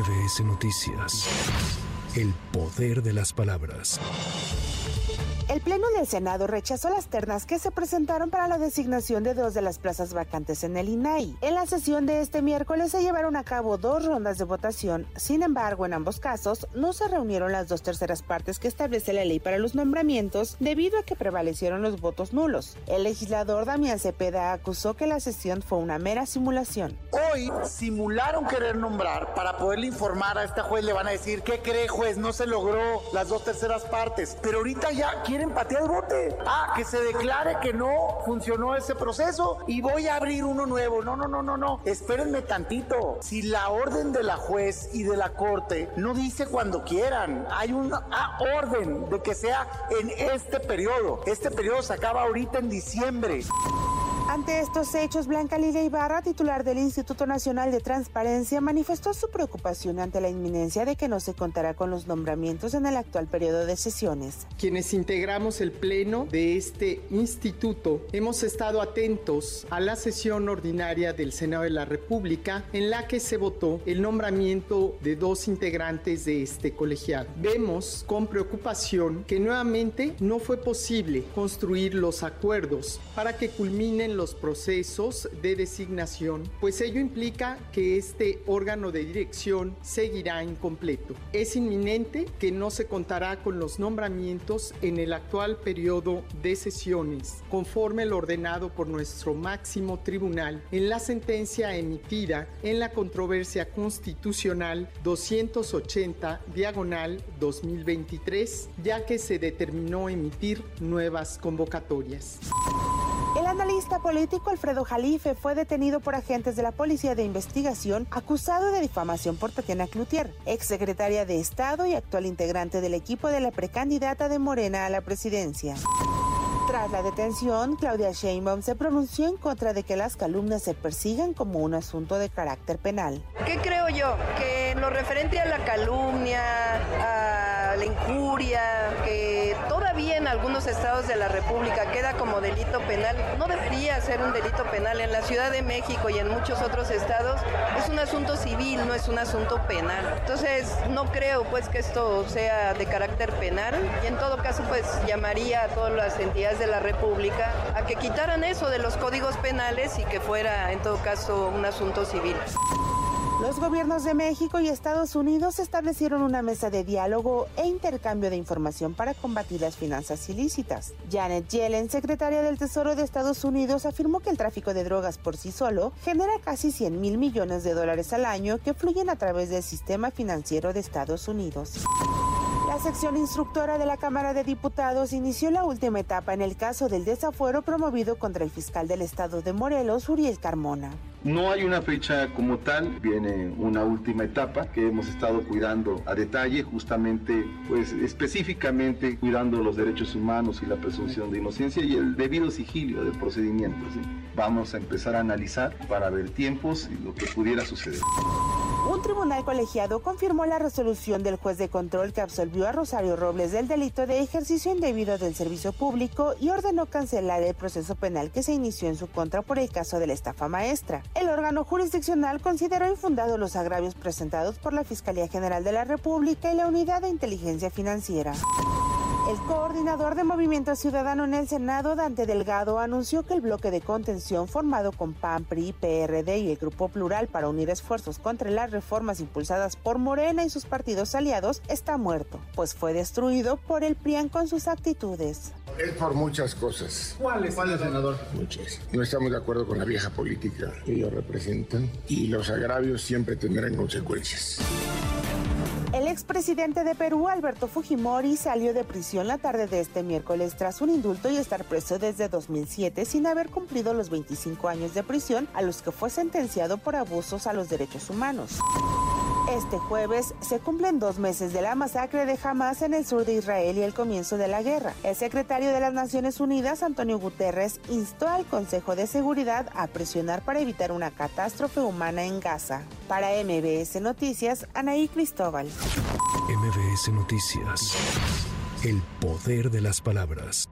MBS Noticias. El poder de las palabras. El Pleno del Senado rechazó las ternas que se presentaron para la designación de dos de las plazas vacantes en el INAI. En la sesión de este miércoles se llevaron a cabo dos rondas de votación. Sin embargo, en ambos casos no se reunieron las dos terceras partes que establece la ley para los nombramientos debido a que prevalecieron los votos nulos. El legislador Damián Cepeda acusó que la sesión fue una mera simulación. Hoy simularon querer nombrar para poderle informar a este juez. Le van a decir, ¿qué cree juez? No se logró las dos terceras partes. Pero ahorita ya quieren empatía el bote. Ah, que se declare que no funcionó ese proceso y voy a abrir uno nuevo. No, no, no, no, no. Espérenme tantito. Si la orden de la juez y de la corte no dice cuando quieran, hay una orden de que sea en este periodo. Este periodo se acaba ahorita en diciembre. Ante estos hechos, Blanca Liga Ibarra, titular del Instituto Nacional de Transparencia, manifestó su preocupación ante la inminencia de que no se contará con los nombramientos en el actual periodo de sesiones. Quienes integramos el pleno de este instituto hemos estado atentos a la sesión ordinaria del Senado de la República en la que se votó el nombramiento de dos integrantes de este colegiado. Vemos con preocupación que nuevamente no fue posible construir los acuerdos para que culminen los procesos de designación, pues ello implica que este órgano de dirección seguirá incompleto. Es inminente que no se contará con los nombramientos en el actual periodo de sesiones, conforme lo ordenado por nuestro máximo tribunal en la sentencia emitida en la controversia constitucional 280 diagonal 2023, ya que se determinó emitir nuevas convocatorias. El analista político Alfredo Jalife fue detenido por agentes de la Policía de Investigación acusado de difamación por Tatiana Cloutier, exsecretaria de Estado y actual integrante del equipo de la precandidata de Morena a la presidencia. Tras la detención, Claudia Sheinbaum se pronunció en contra de que las calumnias se persigan como un asunto de carácter penal. ¿Qué creo yo? Que en lo referente a la calumnia, a la injuria, algunos estados de la República queda como delito penal, no debería ser un delito penal. En la Ciudad de México y en muchos otros estados es un asunto civil, no es un asunto penal. Entonces, no creo pues que esto sea de carácter penal y en todo caso pues llamaría a todas las entidades de la República a que quitaran eso de los códigos penales y que fuera en todo caso un asunto civil. Los gobiernos de México y Estados Unidos establecieron una mesa de diálogo e intercambio de información para combatir las finanzas ilícitas. Janet Yellen, secretaria del Tesoro de Estados Unidos, afirmó que el tráfico de drogas por sí solo genera casi 100 mil millones de dólares al año que fluyen a través del sistema financiero de Estados Unidos. La sección instructora de la Cámara de Diputados inició la última etapa en el caso del desafuero promovido contra el fiscal del estado de Morelos, Uriel Carmona. No hay una fecha como tal, viene una última etapa que hemos estado cuidando a detalle, justamente, pues específicamente cuidando los derechos humanos y la presunción de inocencia y el debido sigilio del procedimiento. Vamos a empezar a analizar para ver tiempos y lo que pudiera suceder. Un tribunal colegiado confirmó la resolución del juez de control que absolvió a Rosario Robles del delito de ejercicio indebido del servicio público y ordenó cancelar el proceso penal que se inició en su contra por el caso de la estafa maestra. El órgano jurisdiccional consideró infundados los agravios presentados por la Fiscalía General de la República y la Unidad de Inteligencia Financiera. El coordinador de Movimiento Ciudadano en el Senado, Dante Delgado, anunció que el bloque de contención formado con PAN, PRI, PRD y el Grupo Plural para unir esfuerzos contra las reformas impulsadas por Morena y sus partidos aliados está muerto, pues fue destruido por el PRIAN con sus actitudes. Es por muchas cosas. ¿Cuáles, ¿Cuál senador? Muchas. No estamos de acuerdo con la vieja política que ellos representan y los agravios siempre tendrán consecuencias. Expresidente de Perú, Alberto Fujimori, salió de prisión la tarde de este miércoles tras un indulto y estar preso desde 2007 sin haber cumplido los 25 años de prisión a los que fue sentenciado por abusos a los derechos humanos. Este jueves se cumplen dos meses de la masacre de Hamas en el sur de Israel y el comienzo de la guerra. El secretario de las Naciones Unidas, Antonio Guterres, instó al Consejo de Seguridad a presionar para evitar una catástrofe humana en Gaza. Para MBS Noticias, Anaí Cristóbal. MBS Noticias. El poder de las palabras.